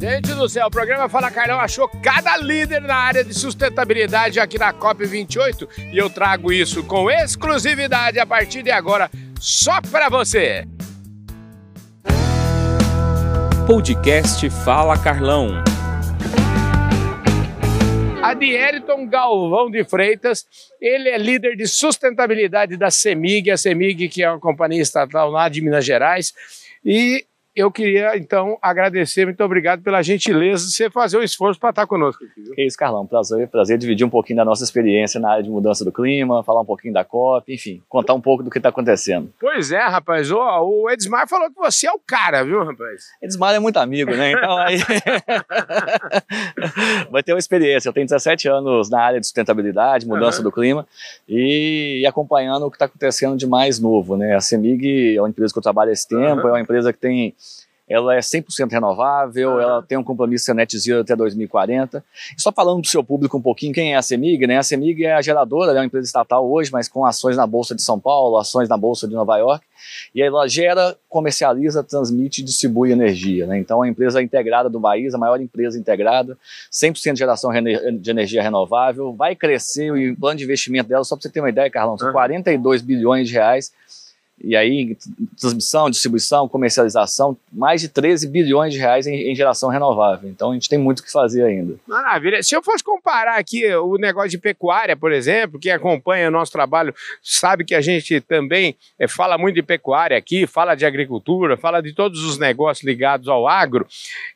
Gente do céu, o programa Fala Carlão achou cada líder na área de sustentabilidade aqui na COP28 e eu trago isso com exclusividade a partir de agora só para você. Podcast Fala Carlão. Adieriton Galvão de Freitas, ele é líder de sustentabilidade da CEMIG, a CEMIG que é uma companhia estatal lá de Minas Gerais, e eu queria, então, agradecer, muito obrigado pela gentileza de você fazer o esforço para estar conosco aqui. Viu? É isso, Carlão. Prazer, prazer dividir um pouquinho da nossa experiência na área de mudança do clima, falar um pouquinho da COP, enfim, contar um pouco do que está acontecendo. Pois é, rapaz. O, o Edmar falou que você é o cara, viu, rapaz? Edmar é muito amigo, né? Então aí. Vai ter uma experiência. Eu tenho 17 anos na área de sustentabilidade, mudança uhum. do clima e, e acompanhando o que está acontecendo de mais novo, né? A CEMIG é uma empresa que eu trabalho há esse tempo, uhum. é uma empresa que tem ela é 100% renovável, ah. ela tem um compromisso net zero até 2040. E só falando para o seu público um pouquinho, quem é a CEMIG, né? A CEMIG é a geradora, é uma empresa estatal hoje, mas com ações na Bolsa de São Paulo, ações na Bolsa de Nova York, e ela gera, comercializa, transmite e distribui energia, né? Então, é a empresa integrada do país, a maior empresa integrada, 100% de geração de energia renovável, vai crescer o plano de investimento dela, só para você ter uma ideia, Carlão, são 42 bilhões de reais e aí transmissão, distribuição, comercialização, mais de 13 bilhões de reais em, em, geração renovável. Então a gente tem muito o que fazer ainda. Maravilha. Se eu fosse comparar aqui o negócio de pecuária, por exemplo, quem acompanha o nosso trabalho sabe que a gente também é, fala muito de pecuária aqui, fala de agricultura, fala de todos os negócios ligados ao agro.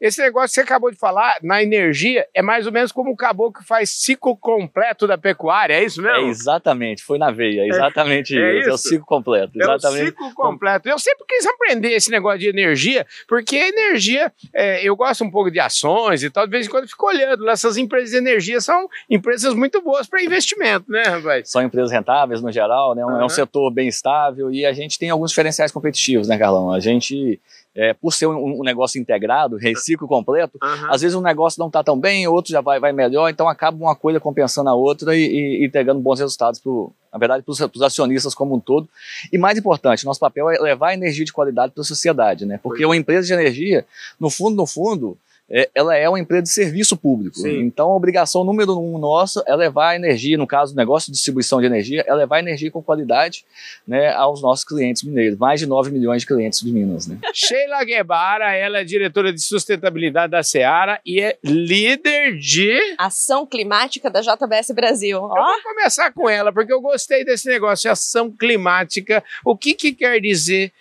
Esse negócio que você acabou de falar, na energia, é mais ou menos como o caboclo que faz ciclo completo da pecuária, é isso mesmo? É exatamente, foi na veia, exatamente é, isso, é, isso, é o ciclo completo. Exatamente ciclo completo. Eu sempre quis aprender esse negócio de energia, porque a energia, é, eu gosto um pouco de ações e tal, de vez em quando eu fico olhando. Essas empresas de energia são empresas muito boas para investimento, né, rapaz? São empresas rentáveis no geral, né? Uhum. É um setor bem estável e a gente tem alguns diferenciais competitivos, né, Carlão? A gente é, por ser um, um, negócio integrado, reciclo completo, uhum. às vezes um negócio não está tão bem, outro já vai, vai melhor, então acaba uma coisa compensando a outra e, e, e entregando bons resultados, pro, na verdade, para os acionistas como um todo. E mais importante, nosso papel é levar energia de qualidade para a sociedade, né? Porque uma empresa de energia, no fundo, no fundo, é, ela é uma empresa de serviço público. Sim. Então, a obrigação número um nossa é levar a energia, no caso do negócio de distribuição de energia, é levar energia com qualidade né, aos nossos clientes mineiros. Mais de 9 milhões de clientes de Minas. Né? Sheila Guevara, ela é diretora de sustentabilidade da Seara e é líder de... Ação Climática da JBS Brasil. Eu vou começar com ela, porque eu gostei desse negócio, ação climática. O que, que quer dizer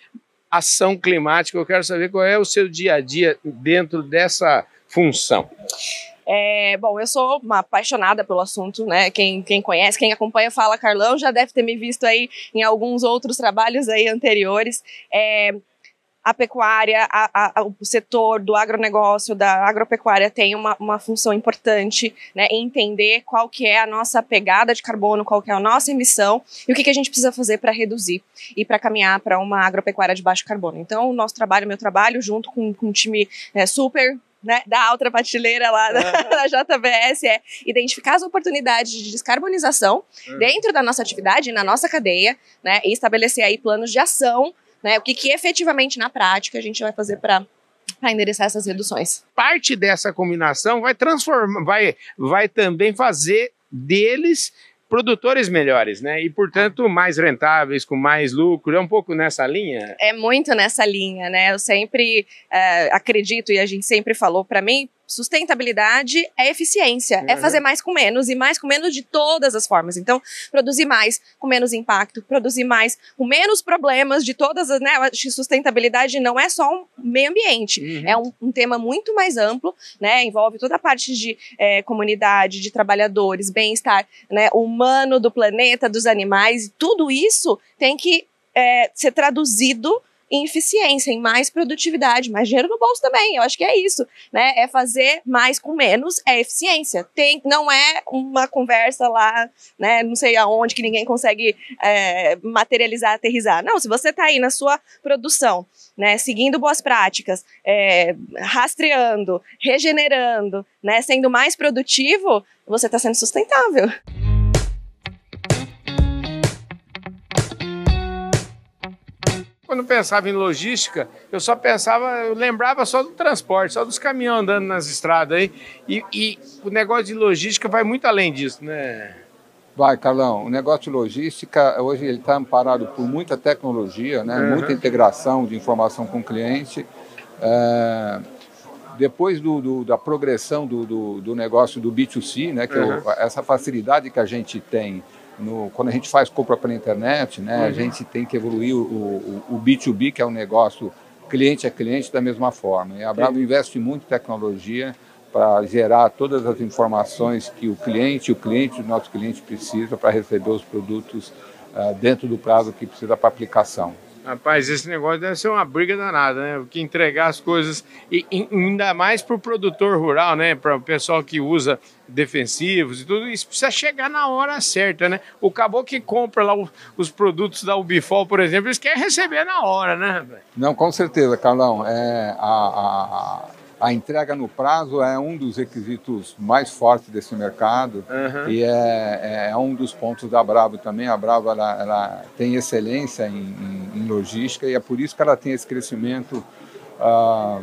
ação climática. Eu quero saber qual é o seu dia a dia dentro dessa função. É, bom, eu sou uma apaixonada pelo assunto, né? Quem, quem conhece, quem acompanha Fala Carlão já deve ter me visto aí em alguns outros trabalhos aí anteriores. É, a pecuária, a, a, o setor do agronegócio, da agropecuária tem uma, uma função importante né, em entender qual que é a nossa pegada de carbono, qual que é a nossa emissão e o que, que a gente precisa fazer para reduzir e para caminhar para uma agropecuária de baixo carbono. Então, o nosso trabalho, meu trabalho, junto com, com um time né, super né, da alta prateleira lá da, da, JBS é identificar as oportunidades de descarbonização uhum. dentro da nossa atividade, na nossa cadeia, né, e estabelecer aí planos de ação né? O que, que efetivamente na prática a gente vai fazer para para endereçar essas reduções. Parte dessa combinação vai transformar, vai, vai também fazer deles produtores melhores, né? E portanto mais rentáveis, com mais lucro. É um pouco nessa linha. É muito nessa linha, né? Eu sempre é, acredito e a gente sempre falou para mim Sustentabilidade é eficiência, é uhum. é fazer mais com menos e mais com menos de todas as formas. Então, produzir mais com menos impacto, produzir mais com menos problemas de todas as, né? Sustentabilidade não é só um meio ambiente, uhum. é um, um, tema muito mais amplo, né? Envolve toda a parte de é, comunidade, de trabalhadores, bem-estar, né? Humano do planeta, dos animais, tudo isso tem que é, ser traduzido em eficiência, em mais produtividade, mais dinheiro no bolso também. Eu acho que é isso, né? É fazer mais com menos, é eficiência. Tem, não é uma conversa lá, né? Não sei aonde que ninguém consegue é, materializar, aterrizar. Não, se você está aí na sua produção, né? Seguindo boas práticas, é, rastreando, regenerando, né? Sendo mais produtivo, você está sendo sustentável. Quando pensava em logística, eu só pensava, eu lembrava só do transporte, só dos caminhões andando nas estradas aí. E, e o negócio de logística vai muito além disso, né? Vai, Carlão. O negócio de logística, hoje ele está amparado por muita tecnologia, né? Uhum. muita integração de informação com o cliente. É, depois do, do, da progressão do, do, negócio do B2C, né? que uhum. o, essa facilidade que a gente tem no, quando a gente faz compra pela internet, né? Uhum. a gente tem que evoluir o, o, o, B2B, que é um negócio cliente a cliente, da mesma forma. E a Bravo investe muito em tecnologia para gerar todas as informações que o cliente, o cliente o nosso cliente precisa para receber os produtos uh, dentro do prazo que precisa para aplicação. Rapaz, esse negócio deve ser uma briga danada, né? Porque entregar as coisas, e ainda mais para o produtor rural, né? Para o pessoal que usa defensivos e tudo, isso precisa chegar na hora certa, né? O caboclo que compra lá os produtos da Ubifol, por exemplo, eles querem receber na hora, né? Não, com certeza, Carlão. É, a, a a entrega no prazo é um dos requisitos mais fortes desse mercado uhum. e é, é, um dos pontos da Bravo também. A Bravo ela, ela tem excelência em, em, em, logística e é por isso que ela tem esse crescimento uh,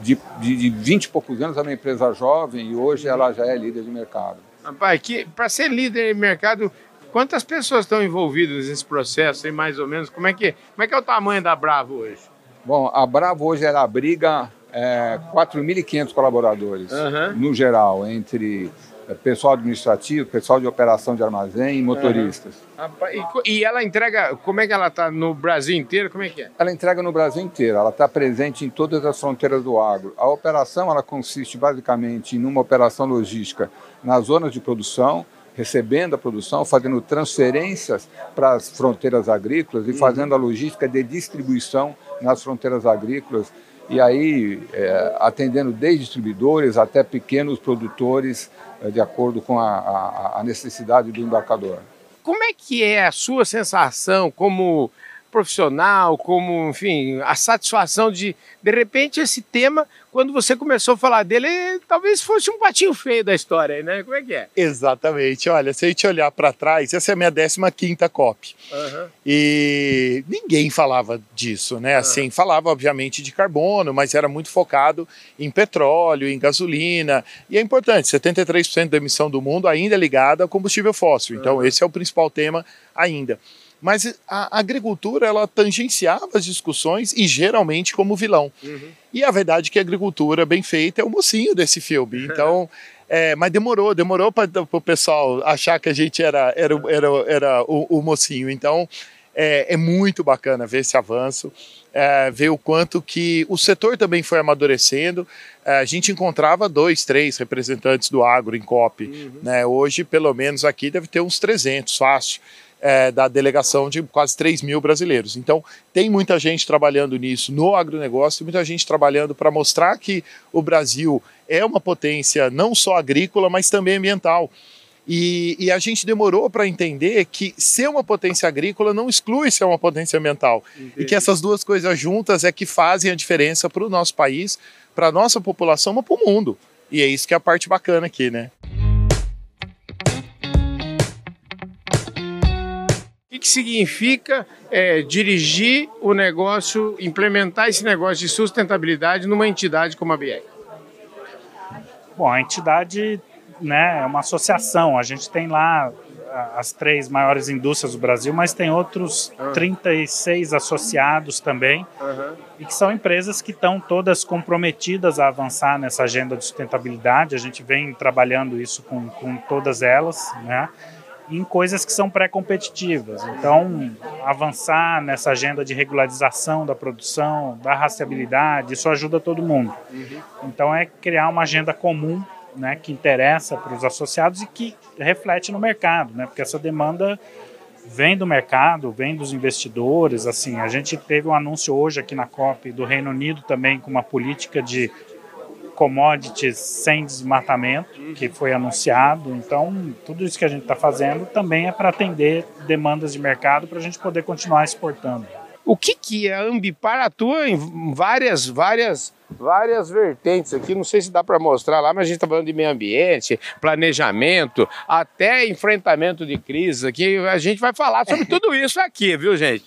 de, de, de 20 e poucos anos. Ela é uma empresa jovem e hoje ela já é líder de mercado. Rapaz, para ser líder de mercado, quantas pessoas estão envolvidas nesse processo? E mais ou menos, como é que, como é, que é o tamanho da Bravo hoje? Bom, a Bravo hoje ela abriga é, 4.500 colaboradores, uhum. no geral, entre é, pessoal administrativo, pessoal de operação de armazém e motoristas. Uhum. E, e, ela entrega, como é que ela está no Brasil inteiro? Como é que é? Ela entrega no Brasil inteiro, ela está presente em todas as fronteiras do agro. A operação ela consiste basicamente em uma operação logística nas zonas de produção, recebendo a produção, fazendo transferências para as fronteiras agrícolas e uhum. fazendo a logística de distribuição nas fronteiras agrícolas e aí é, atendendo desde distribuidores até pequenos produtores, é, de acordo com a, a, a necessidade do embarcador. Como é que é a sua sensação como profissional, como, enfim, a satisfação de, de repente, esse tema, quando você começou a falar dele, talvez fosse um patinho feio da história, né? Como é que é? Exatamente. Olha, se a gente olhar para trás, essa é a minha 15 COP. Uhum. E ninguém falava disso, né? Assim, uhum. falava, obviamente, de carbono, mas era muito focado em petróleo, em gasolina. E é importante, 73% da emissão do mundo ainda é ligada ao combustível fóssil. Então, uhum. esse é o principal tema ainda. Mas a agricultura ela tangenciava as discussões e geralmente como vilão. Uhum. E a verdade é que a agricultura bem feita é o mocinho desse filme. Então, é, mas demorou, demorou para o pessoal achar que a gente era, era, era, era o, o mocinho. Então, é, é, muito bacana ver esse avanço, é, ver o quanto que o setor também foi amadurecendo. É, a gente encontrava dois, três representantes do agro em COP. Uhum. Né? Hoje, pelo menos aqui, deve ter uns 300, fácil é, da delegação de quase 3 mil brasileiros. Então, tem muita gente trabalhando nisso no agronegócio, muita gente trabalhando para mostrar que o Brasil é uma potência não só agrícola, mas também ambiental. E, e a gente demorou para entender que ser uma potência agrícola não exclui ser uma potência ambiental. Entendi. E que essas duas coisas juntas é que fazem a diferença para o nosso país, para a nossa população, mas para o mundo. E é isso que é a parte bacana aqui, né? Que, significa é, dirigir o negócio, implementar esse negócio de sustentabilidade numa entidade como a BR? Bom, a entidade né, é uma associação. A gente tem lá as três maiores indústrias do Brasil, mas tem outros uhum. 36 associados também, uhum. e que são empresas que estão todas comprometidas a avançar nessa agenda de sustentabilidade. A gente vem trabalhando isso com, com todas elas, né? Em coisas que são pré-competitivas. Então, avançar nessa agenda de regularização da produção, da rastreabilidade, isso ajuda todo mundo. Então, é criar uma agenda comum né, que interessa para os associados e que reflete no mercado, né, porque essa demanda vem do mercado, vem dos investidores. Assim, a gente teve um anúncio hoje aqui na COP do Reino Unido também com uma política de commodities sem desmatamento, que foi anunciado. Então, tudo isso que a gente está fazendo também é para atender demandas de mercado para a gente poder continuar exportando. O que, que a Ambipar atua em várias, várias várias vertentes aqui. Não sei se dá para mostrar lá, mas a gente está falando de meio ambiente, planejamento, até enfrentamento de crises aqui. A gente vai falar sobre tudo isso aqui, viu, gente?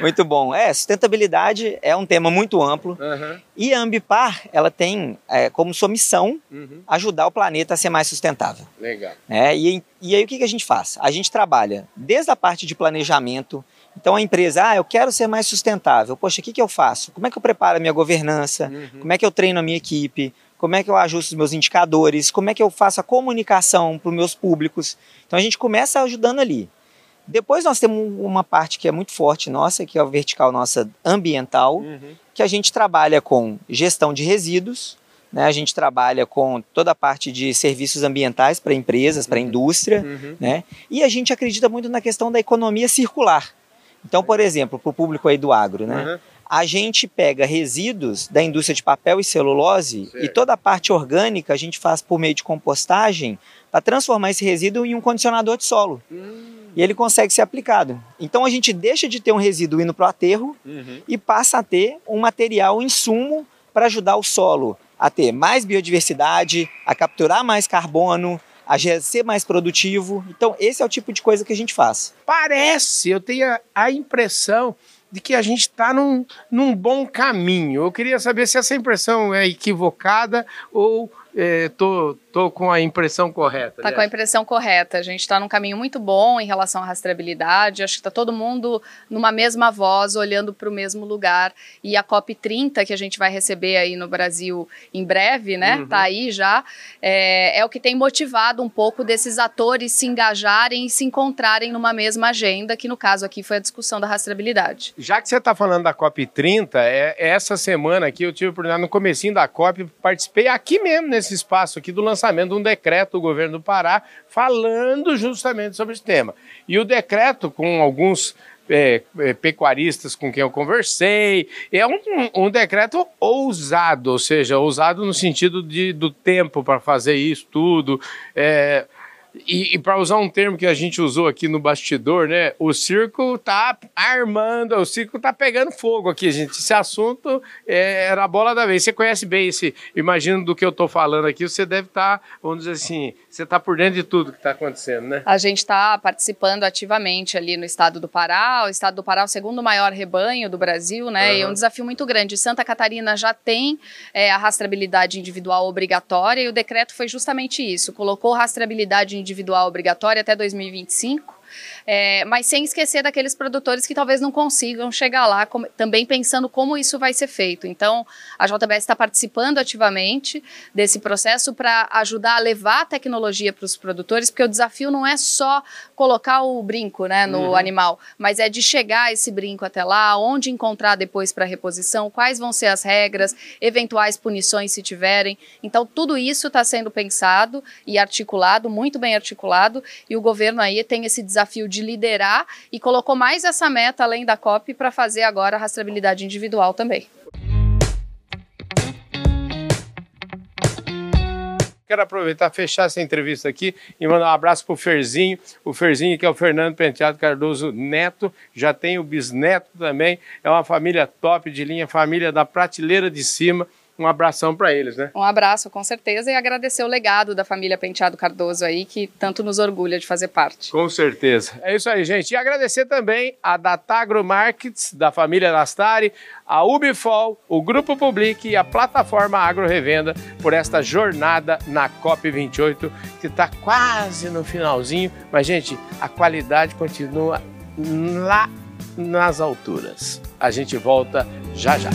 Muito bom. É, sustentabilidade é um tema muito amplo Uhum. e a Ambipar ela tem é, como sua missão Uhum. ajudar o planeta a ser mais sustentável. Legal. né? E, e aí o que, que a gente faz? A gente trabalha desde a parte de planejamento. Então a empresa, ah, eu quero ser mais sustentável. Poxa, o que, que eu faço? Como é que eu preparo a minha governança? Uhum. Como é que eu treino a minha equipe? Como é que eu ajusto os meus indicadores? Como é que eu faço a comunicação para os meus públicos? Então a gente começa ajudando ali. Depois nós temos uma parte que é muito forte nossa, que é a vertical nossa ambiental, Uhum. que a gente trabalha com gestão de resíduos, né? a gente trabalha com toda a parte de serviços ambientais para empresas, para a indústria, Uhum. né? e a gente acredita muito na questão da economia circular. Então, por exemplo, para o público aí do agro, né? Uhum. A gente pega resíduos da indústria de papel e celulose Certo. e toda a parte orgânica a gente faz por meio de compostagem para transformar esse resíduo em um condicionador de solo. Hum. E ele consegue ser aplicado. Então a gente deixa de ter um resíduo indo para o aterro Uhum. e passa a ter um material, um insumo para ajudar o solo a ter mais biodiversidade, a capturar mais carbono, a ser mais produtivo. Então esse é o tipo de coisa que a gente faz. Parece, eu tenho a impressão de que a gente está num, num bom caminho. Eu queria saber se essa impressão é equivocada ou é, tô, tô com a impressão correta. Tá com a impressão correta. A gente está num caminho muito bom em relação à rastreabilidade. Acho que está todo mundo numa mesma voz, olhando para o mesmo lugar. E a COP 30, que a gente vai receber aí no Brasil em breve, né? Uhum. Tá aí já. É, é o que tem motivado um pouco desses atores se engajarem e se encontrarem numa mesma agenda, que no caso aqui foi a discussão da rastreabilidade. Já que você está falando da COP30, é, essa semana aqui eu tive a oportunidade, no comecinho da COP, participei aqui mesmo, nesse espaço aqui, do lançamento de um decreto do governo do Pará falando justamente sobre esse tema. E o decreto, com alguns é, é, pecuaristas com quem eu conversei, é um, um decreto ousado, ou seja, ousado no sentido de, do tempo para fazer isso tudo. É, e, e para usar um termo que a gente usou aqui no bastidor, né? O circo tá armando, o circo tá pegando fogo aqui, gente. Esse assunto é, era a bola da vez. Você conhece bem esse, imagino do que eu tô falando aqui, você deve estar, vamos dizer assim, você tá por dentro de tudo que tá acontecendo, né? A gente está participando ativamente ali no estado do Pará. O estado do Pará é o segundo maior rebanho do Brasil, né? E é um desafio muito grande. Santa Catarina já tem é, a rastreabilidade individual obrigatória e o decreto foi justamente isso. Colocou rastreabilidade individual obrigatória até 2025. É, mas sem esquecer daqueles produtores que talvez não consigam chegar lá, como- também pensando como isso vai ser feito. Então, a JBS está participando ativamente desse processo para ajudar a levar a tecnologia para os produtores, porque o desafio não é só colocar o brinco né, no Uhum. animal, mas é de chegar esse brinco até lá, onde encontrar depois para reposição, quais vão ser as regras, eventuais punições se tiverem. Então, tudo isso está sendo pensado e articulado, muito bem articulado, e o governo aí tem esse desafio de liderar e colocou mais essa meta além da COP para fazer agora a rastreabilidade individual também. Quero aproveitar fechar essa entrevista aqui e mandar um abraço pro Ferzinho. O Ferzinho, que é o Fernando Penteado Cardoso Neto, já tem o bisneto também. É uma família top de linha, família da prateleira de cima. Um abração para eles, né? Um abraço, com certeza, e agradecer o legado da família Penteado Cardoso aí, que tanto nos orgulha de fazer parte. Com certeza. É isso aí, gente. E agradecer também a Datagro Markets, da família Nastari, a Ubifol, o Grupo Public e a plataforma Agro Revenda por esta jornada na COP28, que está quase no finalzinho. Mas, gente, a qualidade continua lá nas alturas. A gente volta já já.